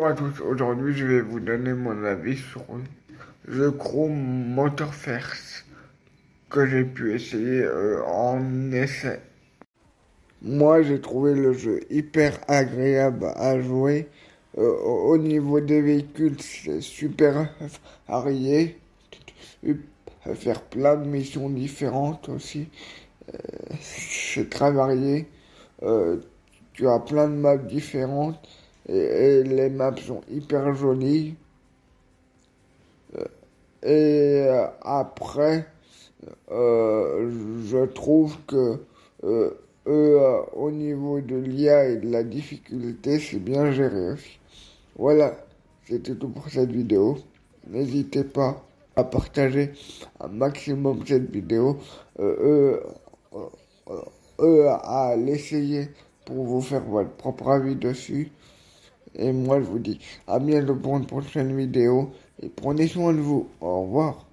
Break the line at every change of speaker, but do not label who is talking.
Bonjour à tous, aujourd'hui je vais vous donner mon avis sur le Chrome Motorverse que j'ai pu essayer euh, en essai. Moi j'ai trouvé le jeu hyper agréable à jouer. Euh, au niveau des véhicules c'est super varié. Tu peux faire plein de missions différentes aussi. Euh, c'est très varié. tu as plein de maps différentes et, les maps sont hyper jolies. Euh, et euh, après, euh, je trouve que au niveau de l'IA et de la difficulté, c'est bien géré aussi. Voilà, c'était tout pour cette vidéo. N'hésitez pas à partager un maximum cette vidéo, à l'essayer pour vous faire votre propre avis dessus. Et moi, je vous dis à bientôt pour une prochaine vidéo. Et prenez soin de vous. Au revoir.